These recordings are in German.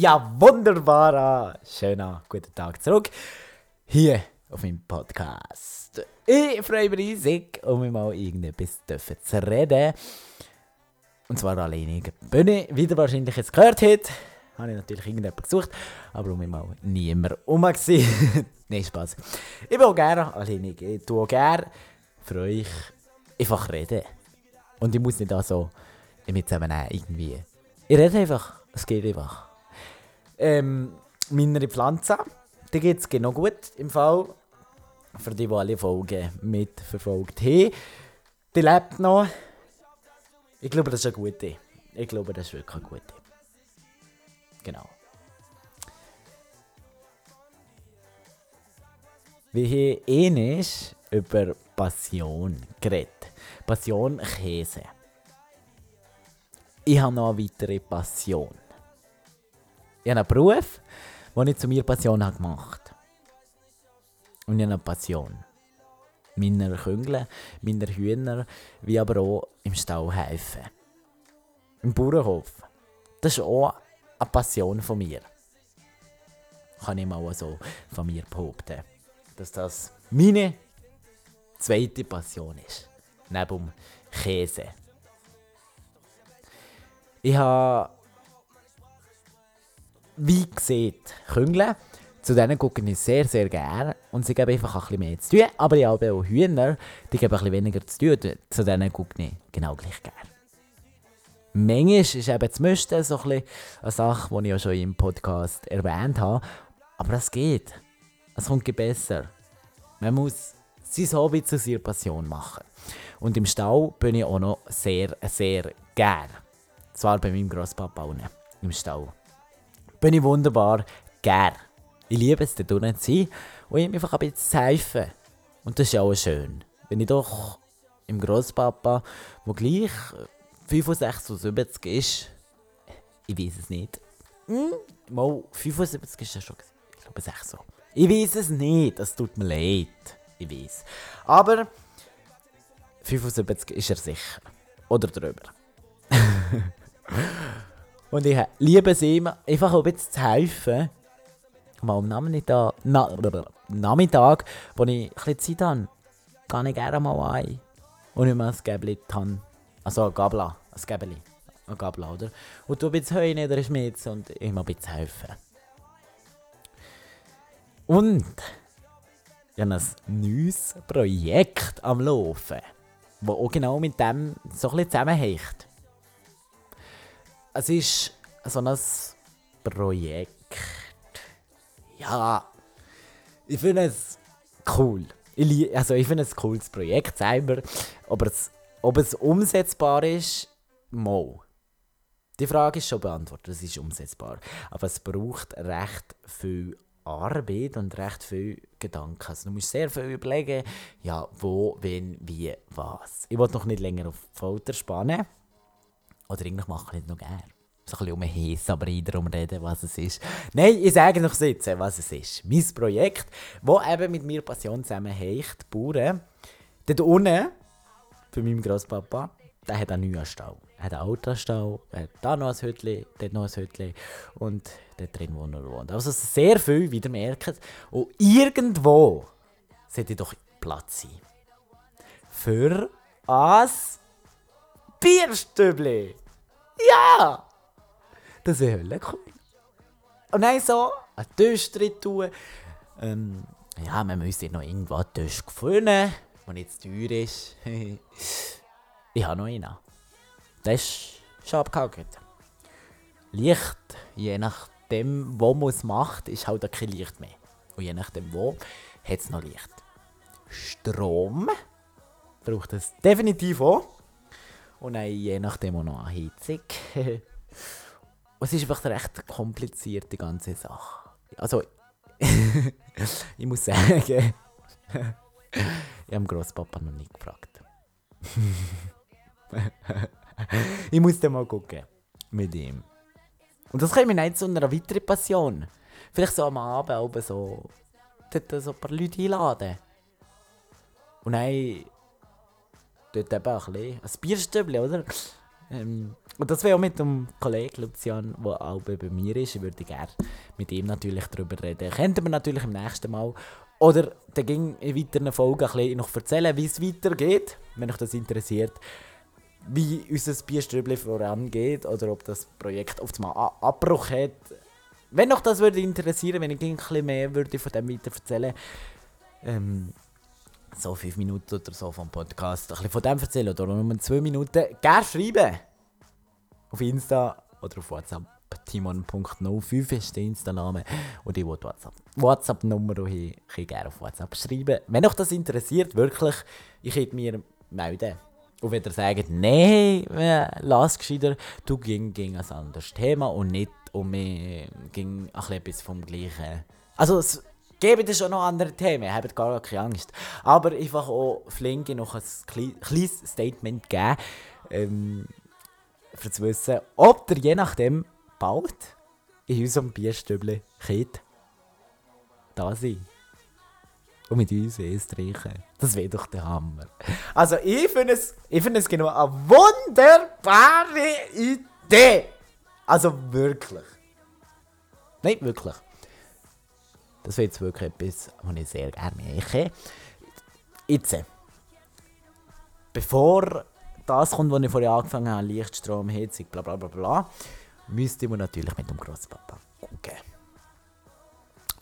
Ja, wunderbarer, schöner guten Tag zurück. Hier auf meinem Podcast. Ich freue mich riesig, um mal irgendetwas zu reden. Und zwar alleine. Bin ich wieder wahrscheinlich jetzt gehört hat, habe ich natürlich irgendjemanden gesucht, aber um mich mal niemand rum gewesen. Nein, Spaß. Ich bin auch gerne alleine. Ich tue auch gerne für euch einfach reden. Und ich muss nicht auch so mit zusammen irgendwie. Ich rede einfach. Es geht einfach. Ähm, meine Pflanze, die geht es genau gut im Fall. Für die, die alle Folgen mitverfolgt haben. Die lebt noch. Ich glaube, das ist eine gute. Ich glaube, das ist wirklich eine gute. Genau. Wir haben ähnlich über Passion geredet. Passion Käse. Ich habe noch eine weitere Passion. Ich habe einen Beruf, den ich zu mir Passion habe gemacht Und ich habe eine Passion. Meiner Küngel, meiner Hühner, wie aber auch im Stall helfen. Im Bauernhof. Das ist auch eine Passion von mir. Kann ich mal so von mir behaupten. Dass das meine zweite Passion ist. Neben dem Käse. Ich habe, wie gesagt, Küngel. Zu denen gucke ich sehr, sehr gerne. Und sie geben einfach ein bisschen mehr zu tun. Aber ich habe auch Hühner, die geben ein bisschen weniger zu tun. Zu denen gucke ich genau gleich gerne. Manchmal ist eben das Müssten so ein eine Sache, die ich ja schon im Podcast erwähnt habe. Aber es geht. Es kommt besser. Man muss sein Hobby zu seiner Passion machen. Und im Stall bin ich auch noch sehr, sehr gern. Zwar bei meinem Grosspapa unten im Stall. Bin ich wunderbar gern. Ich liebe es, dort unten zu sein und ihm einfach ein bisschen zu helfen. Und das ist auch schön. Wenn ich doch im Grosspapa, wo gleich 65 oder 70 ist, ich weiß es nicht. Hm? Mal 75 ist ja schon, ich glaube 6 so. Ich weiß es nicht, es tut mir leid. Ich weiß. Aber 75 ist er sicher. Oder drüber. Und ich liebe es ihm, einfach ein bisschen zu helfen. Mal am Nachmittag, na, Nachmittag, wo ich ein Zeit habe, gehe ich gerne mal ein. Und ich mal ein Gäbli habe. Also ein Gabla, ein Gäbli. Ein Gabla, oder? Und du ein bisschen Heu niederschmitz und ich mal ein bisschen helfen. Und ich habe ein neues Projekt am Laufen, das auch genau mit dem so ein bisschen zusammenhängt. Es ist so ein Projekt. Ja, ich finde es cool. Ich, also ich finde es ein cooles Projekt selber, aber es, ob es umsetzbar ist, mal. Die Frage ist schon beantwortet, es ist umsetzbar. Aber es braucht recht viel Arbeit und recht viel Gedanken. Also du musst sehr viel überlegen, ja, wo, wen, wie, was. Ich wollte noch nicht länger auf die Folter spannen. Oder eigentlich mache ich nicht noch gerne. So ein bisschen um Hess, aber darum reden, was es ist. Nein, ich sage noch sitzen, was es ist. Mein Projekt, das eben mit mir Passion zusammenhängt, Bauern. Dort unten, für meinen Grosspapa, der hat einen neuen Stall. Er hat einen Autostall, er hat da noch ein Hütchen, dort noch ein Hütchen und dort drin, wo er wohnt. Also sehr viel, wie ihr merkt. Und irgendwo sollte doch Platz sein. Für ein Bierstübli. Ja! Das wäre Hölle cool. Und dann so einen Tisch drin tun. Ähm, ja, man müsste noch irgendwo einen Tisch finden, der nicht zu teuer ist. ich habe noch einen. Das ist schon abgehakt. Licht, je nachdem, wo man es macht, ist halt kein Licht mehr. Und je nachdem wo, hat es noch Licht. Strom braucht es definitiv auch. Und dann je nachdem auch noch eine Heizung. Und es ist einfach recht kompliziert, die ganze Sache. Also, ich muss sagen, ich habe Grosspapa noch nicht gefragt. ich muss dann mal gucken. Mit ihm. Und das kommt mir nicht zu einer weiteren Passion. Vielleicht so am Abend oben so dort so ein paar Leute einladen. Und dann dort eben ein bisschen ein Bierstübli, oder? Ähm, und das wäre auch mit dem Kollegen Lucian, der auch bei mir ist. Ich würde gerne mit ihm natürlich darüber reden. Könnten wir natürlich im nächsten Mal. Oder dann ging in weiteren Folgen ein noch erzählen, wie es weitergeht, wenn euch das interessiert. Wie unser Bierstübli vorangeht oder ob das Projekt auf einmal Abbruch hat. Wenn euch das würde interessieren, wenn ich ein bisschen mehr würde von dem weiter erzählen ähm, so fünf Minuten oder so vom Podcast ein bisschen von dem erzählen oder nur zwei Minuten, gerne schreiben. Auf Insta oder auf WhatsApp. Timon.05 ist der Insta-Name. Und ich will WhatsApp. WhatsApp-Nummer hier, kann gerne auf WhatsApp schreiben. Wenn euch das interessiert, wirklich, ich hätte mir melden. Und wenn ihr sagt, nein, lass gescheiter, du ging, ging ein anderes Thema und nicht um mich ging ein etwas vom gleichen. Also gebe dir schon noch andere Themen, habt gar keine Angst. Aber einfach auch Flinke noch ein kleines Statement geben, ähm, für zu wissen, ob ihr je nachdem bald in unserem Bierstübli könnt da sein und mit uns Eis trinken. Das wäre doch der Hammer. Also ich finde es, find es genau eine wunderbare Idee. Also wirklich. Nein, wirklich. Das wäre jetzt wirklich etwas, was ich sehr gerne mache. Jetzt, bevor das kommt, was ich vorher angefangen habe, Lichtstrom, Heizung, bla bla bla bla, müsste man natürlich mit dem Grosspapa gucken.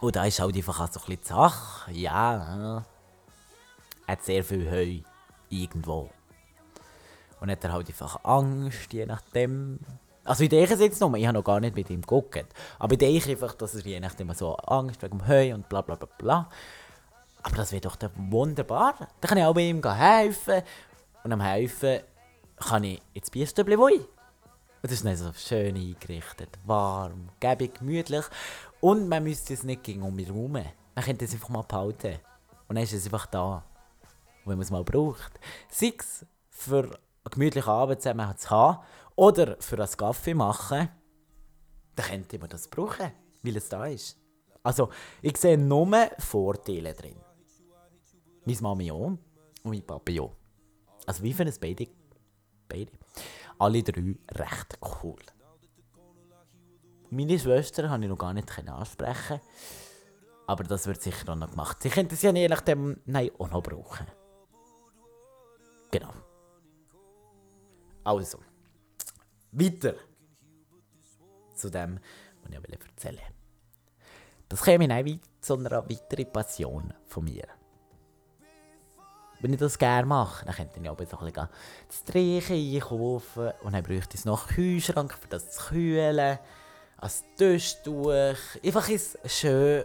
Und da ist halt einfach auch so ein bisschen die Sache, ja, er hat sehr viel Heu irgendwo. Und hat er halt einfach Angst, je nachdem, also ich denke es jetzt noch, ich habe noch gar nicht mit ihm geguckt. Aber ich denke einfach, dass er je nachdem so Angst wegen dem Heu und bla bla bla bla. Aber das wäre doch wunderbar. Dann kann ich auch bei ihm helfen. Und am helfen kann ich ins Bierstübli wohnen. Und das ist dann so schön eingerichtet, warm, gäbig, gemütlich. Und man müsste es nicht gegen um mich herum. Man könnte es einfach mal behalten. Und dann ist es einfach da, wenn man es mal braucht. Sei es für eine gemütliche Abend zusammen zu haben oder für das Kaffee machen, dann könnte man das brauchen, weil es da ist. Also, ich sehe nur Vorteile drin. Meine Mami auch und mein Papa auch. Also, wie finden es beide? Beide. Alle drei recht cool. Meine Schwester kann ich noch gar nicht ansprechen. Aber das wird sicher noch gemacht. Sie könnten es ja je nachdem nein, auch noch brauchen. Genau. Also. Weiter zu dem, was ich erzählen wollte. Das käme dann wie zu einer weiteren Passion von mir. Wenn ich das gerne mache, dann könnte ich aber so ein bisschen das Streichen einkaufen und dann bräuchte ich noch Kühlschrank, für das zu kühlen, als Tischtuch, einfach ein schön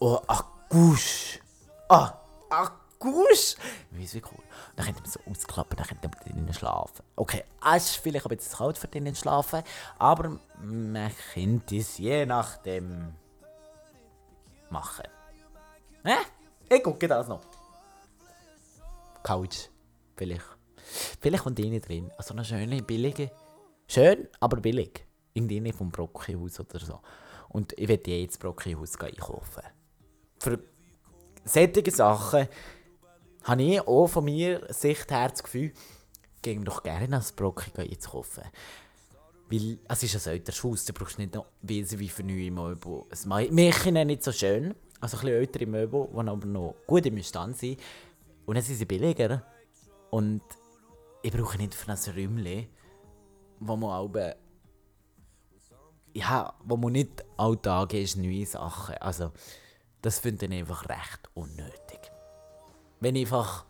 Oh, ein Gusch! Ah, ein Gusch! Wie cool? Dann könnte man so ausklappen, dann könnte man drinnen schlafen. Okay, es ist vielleicht ein bisschen kalt für drinnen schlafen, aber man könnte es je nachdem machen. Hä? Ich gucke das noch. Couch, vielleicht. Vielleicht kommt nicht drin. Also eine schöne, billige. Schön, aber billig. Irgendwie vom Brockenhaus oder so. Und ich werde jetzt Brockenhaus einkaufen. Für solche Sachen habe ich auch von mir Sicht her das Gefühl, gehen doch gerne als Brocken einzukaufen. Weil es ist ein älteres Haus, da brauchst du nicht noch Wiese wie für neue Möbel. Es mache ich nicht so schön, also ein bisschen ältere Möbel, die aber noch gut im Stand sind. Und dann sind sie billiger. Und ich brauche nicht für ein Räumchen, wo man auch ja, wo man nicht alltag ist, neue Sachen. Also, das finde ich einfach recht unnötig wenn ich einfach.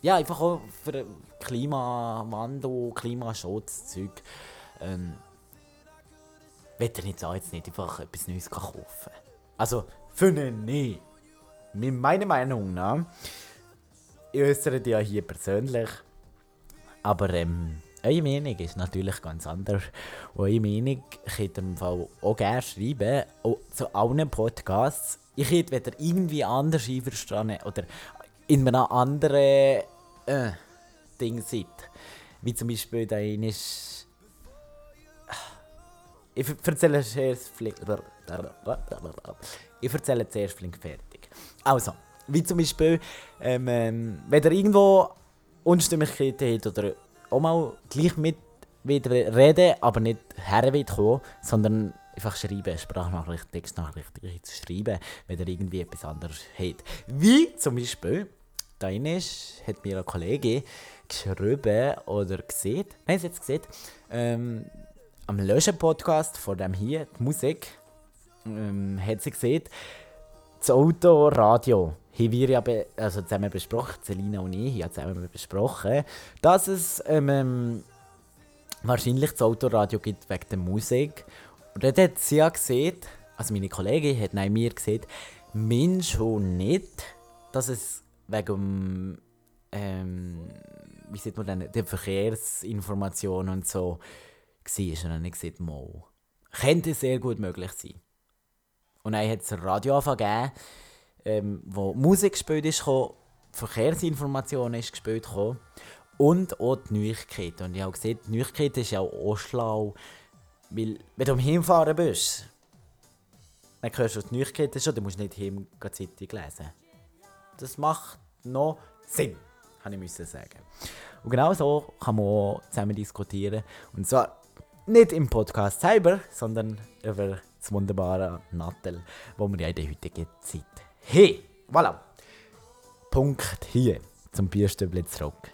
Ja, einfach auch für Klimawandel, Klimaschutz, Zeug. Ähm, will ich jetzt auch jetzt nicht einfach etwas Neues kaufen. Also, finde ich nicht. Mit meiner Meinung nach. Ich äußere die ja hier persönlich. Aber ähm, eure Meinung ist natürlich ganz anders. Und eure Meinung könnt ihr im Fall auch gerne schreiben. Auch zu allen Podcasts. Ich hätte, ihr irgendwie anders einverstanden oder in einem anderen äh, Ding seid. Wie zum Beispiel da ist. ich erzähle zuerst flink. Ich erzähle zuerst flink fertig. Also, wie zum Beispiel, ähm, ähm, wenn ihr irgendwo Unstimmigkeiten habt oder auch mal gleich mit wieder reden, aber nicht her kommen, sondern einfach schreiben, Sprachnachricht, Textnachricht schreiben, wenn ihr irgendwie etwas anderes habt. Wie zum Beispiel, da ist, hat mir eine Kollegin geschrieben oder gesehen, nein, es gesehen, ähm, am Löschen-Podcast von dem hier, die Musik, ähm, hat sie gesehen, das Autoradio haben wir ja also zusammen besprochen, Selina und ich haben zusammen besprochen, dass es ähm, ähm, wahrscheinlich das Autoradio gibt wegen der Musik. Und dann hat sie ja gesehen, also meine Kollegin hat neben mir gesehen, Mensch schon nicht, dass es wegen ähm, wie sieht man denn, der Verkehrsinformation und so war. Und dann habe ich gesagt, mal, könnte sehr gut möglich sein. Und dann hat es ein Radio gegeben, ähm, wo Musik gespielt ist, Verkehrsinformationen ist gespielt und auch die Neuigkeiten. Und ich habe gesehen, die Neuigkeiten ist ja auch schlau, weil wenn du am Hinfahren bist, dann hörst du die Neuigkeiten schon, dann musst du nicht hin die Zeitung lesen. Das macht noch Sinn, habe ich sagen. Und genau so kann man auch zusammen diskutieren. Und zwar nicht im Podcast selber, sondern über das wunderbare Nattel, wo wir ja in der heutigen Zeit Hey, voilà. Punkt hier zum Bierstübli zurück.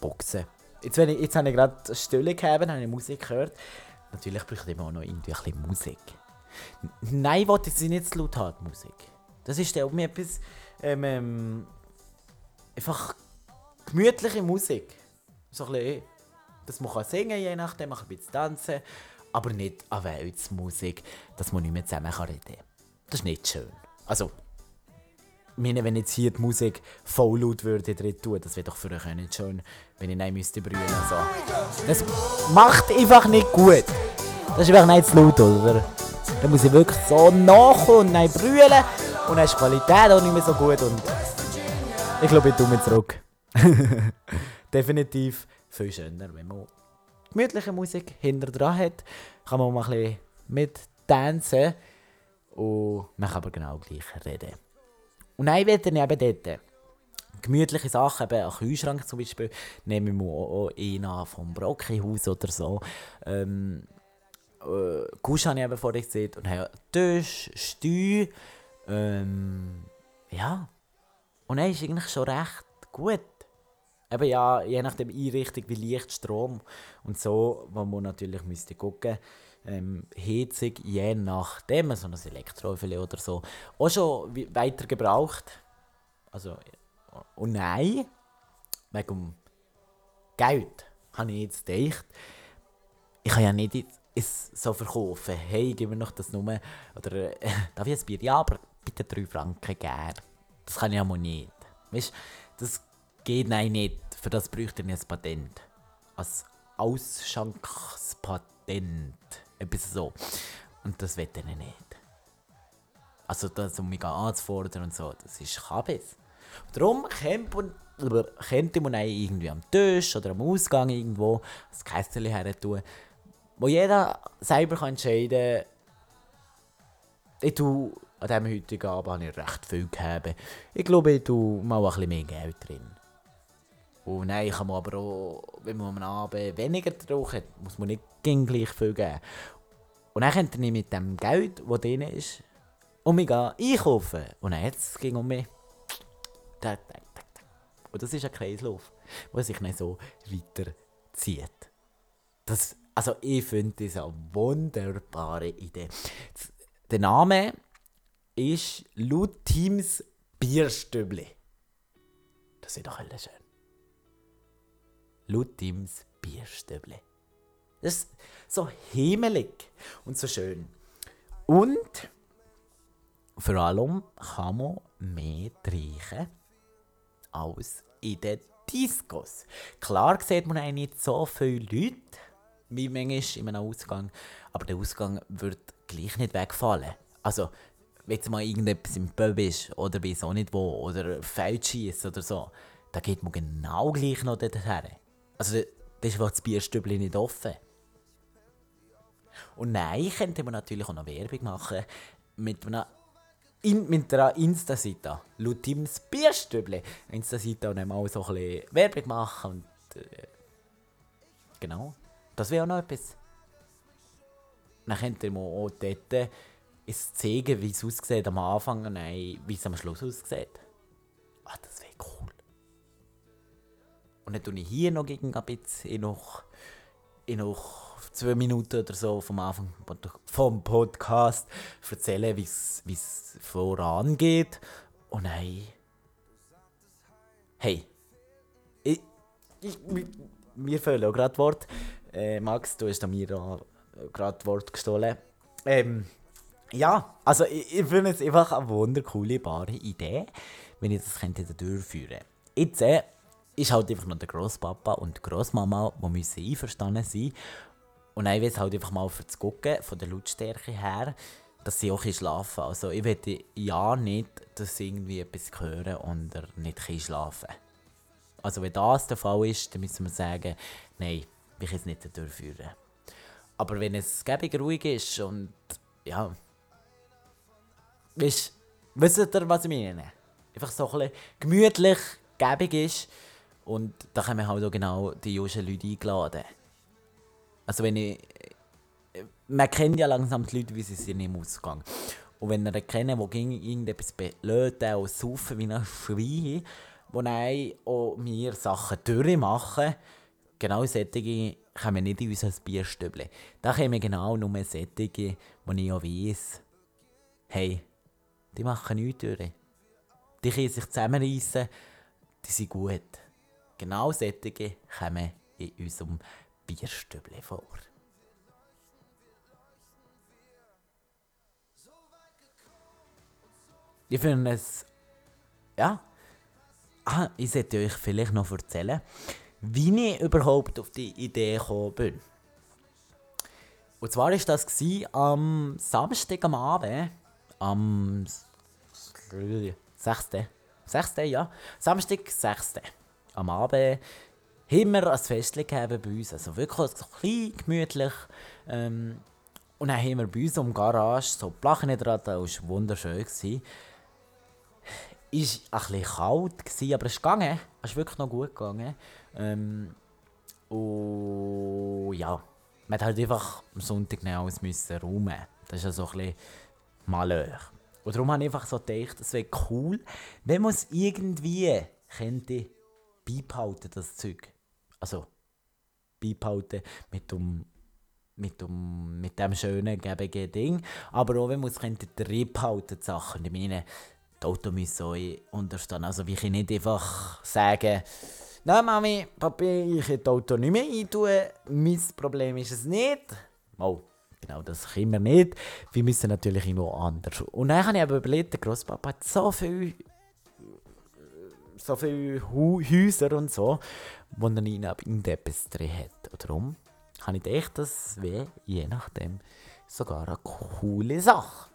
Boxen. Jetzt, wenn ich, jetzt habe ich gerade Stille gegeben, habe ich Musik gehört. Natürlich brauche ich immer auch noch irgendwie ein bisschen Musik. Nein, ich wollte sie nicht zu laut haben, Musik. Das ist auch mir etwas, ähm, ähm, einfach gemütliche Musik. So ein bisschen, dass man kann singen je nachdem, ein bisschen tanzen, aber nicht an Weltsmusik, dass man nicht mehr zusammen reden kann. Das ist nicht schön. Also, meine, wenn jetzt hier die Musik voll laut würde drin tun, das wäre doch für euch auch nicht schön, wenn ich nicht müsste brüllen so. Das macht einfach nicht gut. Das ist einfach nicht zu laut, oder? Da muss ich wirklich so nachkommen und dann brüllen und dann ist die Qualität auch nicht mehr so gut und ich glaube, ich tue mich zurück. Definitiv viel schöner, wenn man gemütliche Musik hinter dran hat, kann man mal ein bisschen mit tanzen und man kann aber genau gleich reden. Und dann werde ich eben dort gemütliche Sachen, eben ein Kühlschrank zum Beispiel, nehme ich mir auch einen vom Brockenhaus oder so. Ähm, äh, Kusch habe ich eben vorhin gesehen und habe Tisch, Steuer, ähm, ja. Und dann ist eigentlich schon recht gut. Eben ja, je nach der Einrichtung wie Licht, Strom und so, wo man natürlich müsste gucken ähm, Heizung je nachdem, so ein Elektroöfen oder so, auch schon weiter gebraucht. Also, und nein, wegen Geld habe ich jetzt gedacht, ich kann ja nicht es so verkaufen, hey, gib mir noch das Nummer, oder äh, darf ich ein Bier? Ja, aber bitte 3 Franken gern. Das kann ich ja mal nicht. Weißt das geht nein nicht. Für das bräuchte ich ein Patent. Als Ausschankungspatent. Etwas so. Und das will ich nicht. Also das, um mich anzufordern und so, das ist Kabis. Darum könnte man irgendwie am Tisch oder am Ausgang irgendwo das Kästchen her tun, wo jeder selber kann entscheiden kann, ich tue an diesem heutigen Abend habe ich recht viel gegeben. Ich glaube, ich tue mal ein bisschen mehr Geld drin. Und nein, kann man aber auch, wenn man am Abend weniger drauf hat, muss man nicht gleich viel geben. Und dann könnt ihr mit dem Geld, das drin ist, um mich einkaufen. Und dann jetzt ging um mich. Und das ist ein Kreislauf, der sich nicht so weiterzieht. Das, also ich finde das eine wunderbare Idee. Der Name ist laut Teams Bierstübli. Das ist doch alles schön. Laut Teams Bierstübli. Das ist so himmelig und so schön. Und vor allem kann man mehr trinken als in den Discos. Klar sieht man eigentlich nicht so viele Leute wie manchmal in einem Ausgang, aber der Ausgang wird gleich nicht wegfallen. Also, wenn du mal irgendetwas im Pub ist oder weiß auch nicht wo oder Feldschießen oder so, da geht man genau gleich noch dorthin. Also dann ist das Bierstübli nicht offen. Und nein, könnte man natürlich auch noch Werbung machen mit einer, in, einer Insta-Seite. Laut Teams Bierstübli. Insta-Seite und dann mal so ein bisschen Werbung machen und äh, genau. Das wäre auch noch etwas. Dann könnte man auch dort es zeigen, wie es aussieht am Anfang und wie es am Schluss aussieht. Ah, das wäre cool. Und dann tue ich hier noch gegen ein bisschen noch, in noch zwei Minuten oder so vom Anfang vom Podcast erzählen, wie es vorangeht. Und hey, hey, ich, ich, mir fehlen auch gerade Wort. Äh, Max, du hast mir gerade Wort gestohlen. Ähm, ja, also ich, ich finde es einfach eine wundercoole, bare Idee, wenn ich das könnte durchführen Jetzt äh, ist halt einfach noch der Großpapa und die Großmama, die müssen einverstanden sein und ich will halt einfach mal für das Gucken, von der Lautstärke her, dass sie auch schlafen Also ich will ja nicht, dass sie irgendwie etwas hören und er nicht schlafen Also wenn das der Fall ist, dann müssen wir sagen, nein, ich kann es nicht durchführen. Aber wenn es gebig ruhig ist und ja, du, wisst ihr, was ich meine? Einfach so ein bisschen gemütlich, gäbig ist. Und da haben wir halt auch genau die jungen Leute eingeladen. Also wenn ich... Man kennt ja langsam die Leute, wie sie sind im Ausgang. Und wenn ihr kennen, die gegen irgendetwas belöten und saufen wie ein Schwein, wo dann auch mir Sachen durchmachen, genau solche kommen nicht in unser Bierstübli. Da kommen genau nur solche, wo ich auch weiss, hey, die machen nichts durch. Die können sich zusammenreißen, die sind gut. Genau solche kommen in unserem Bierstübli vor. Ich finde es. Ja. Ah, ich sollte euch vielleicht noch erzählen, wie ich überhaupt auf die Idee gekommen bin. Und zwar war das am Samstag am Abend, am 6. 6. ja. Samstag, 6. Am Abend wir ein Fest gegeben bei uns. Also wirklich so klein, gemütlich. Ähm, und dann haben wir bei uns um Garage so Plachen dran, das war wunderschön. Es war ein bisschen kalt, aber es ist gegangen. Es ist wirklich noch gut gegangen. Ähm, und ja, man hat halt einfach am Sonntag alles müssen räumen. Das ist ja so ein bisschen malheur. Und darum habe ich einfach so gedacht, es wäre cool, wenn man es irgendwie könnte beibehalten, das Zeug. Also, beibehalten mit dem, mit dem, mit dem schönen, gebigen Ding. Aber auch wenn man es könnte drin behalten, die Sachen. Ich meine, die Auto müssen euch unterstehen. Also, wie ich nicht einfach sagen, Nein, Mami, Papi, ich kann das Auto nicht mehr eintun. Mein Problem ist es nicht. Oh, Genau, das können wir nicht. Wir müssen natürlich immer anders. Und dann habe ich aber überlegt, der Großpapa hat so viel so viele Häuser und so, wo er in irgendetwas drin hat. Und darum habe ich gedacht, das wäre je nachdem sogar eine coole Sache.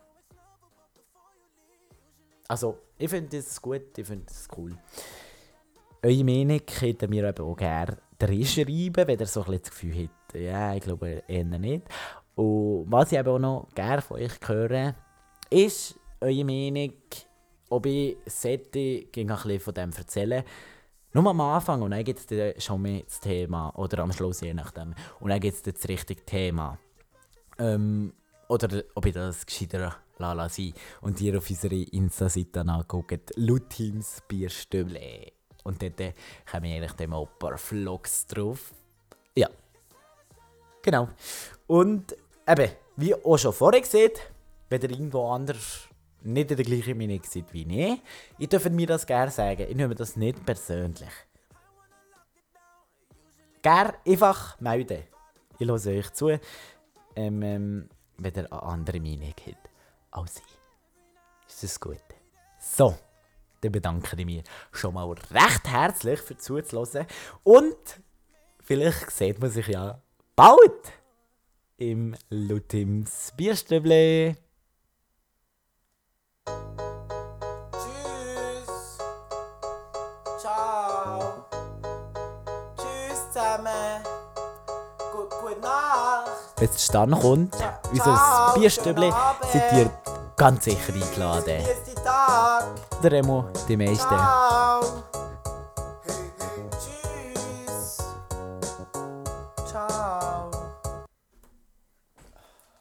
Also, ich finde das gut, ich finde das cool. Eure Meinung könnt ihr mir eben auch gerne schreiben, wenn ihr so ein bisschen das Gefühl habt, ja, ich glaube eher nicht. Und was ich eben auch noch gerne von euch höre, ist eure Meinung, ob ich sollte ein bisschen von dem erzählen nur am Anfang und dann gibt es schon mehr das Thema. Oder am Schluss, je nachdem. Und dann gibt es das richtige Thema. Ähm, oder ob ich das gescheiter lala sein und ihr auf unsere Insta-Seite anguckt. Lutins Bierstüble. Und dort kommen eigentlich dann auch ein paar Vlogs drauf. Ja. Genau. Und eben, wie auch schon vorher gesehen, wenn ihr irgendwo anders nicht in der gleichen Meinung seid wie ich, ihr dürft mir das gerne sagen. Ich nehme das nicht persönlich. Gerne einfach melden. Ich höre euch zu, ähm, ähm, wenn ihr eine andere Meinung habt als ich. Ist das gut? So, dann bedanke ich mich schon mal recht herzlich für zuzuhören. Und vielleicht sieht man sich ja bald im Lutims Bierstüble. Wenn es dann kommt, unser Bierstübli, seid ihr ganz sicher eingeladen. Der Remo, die meisten.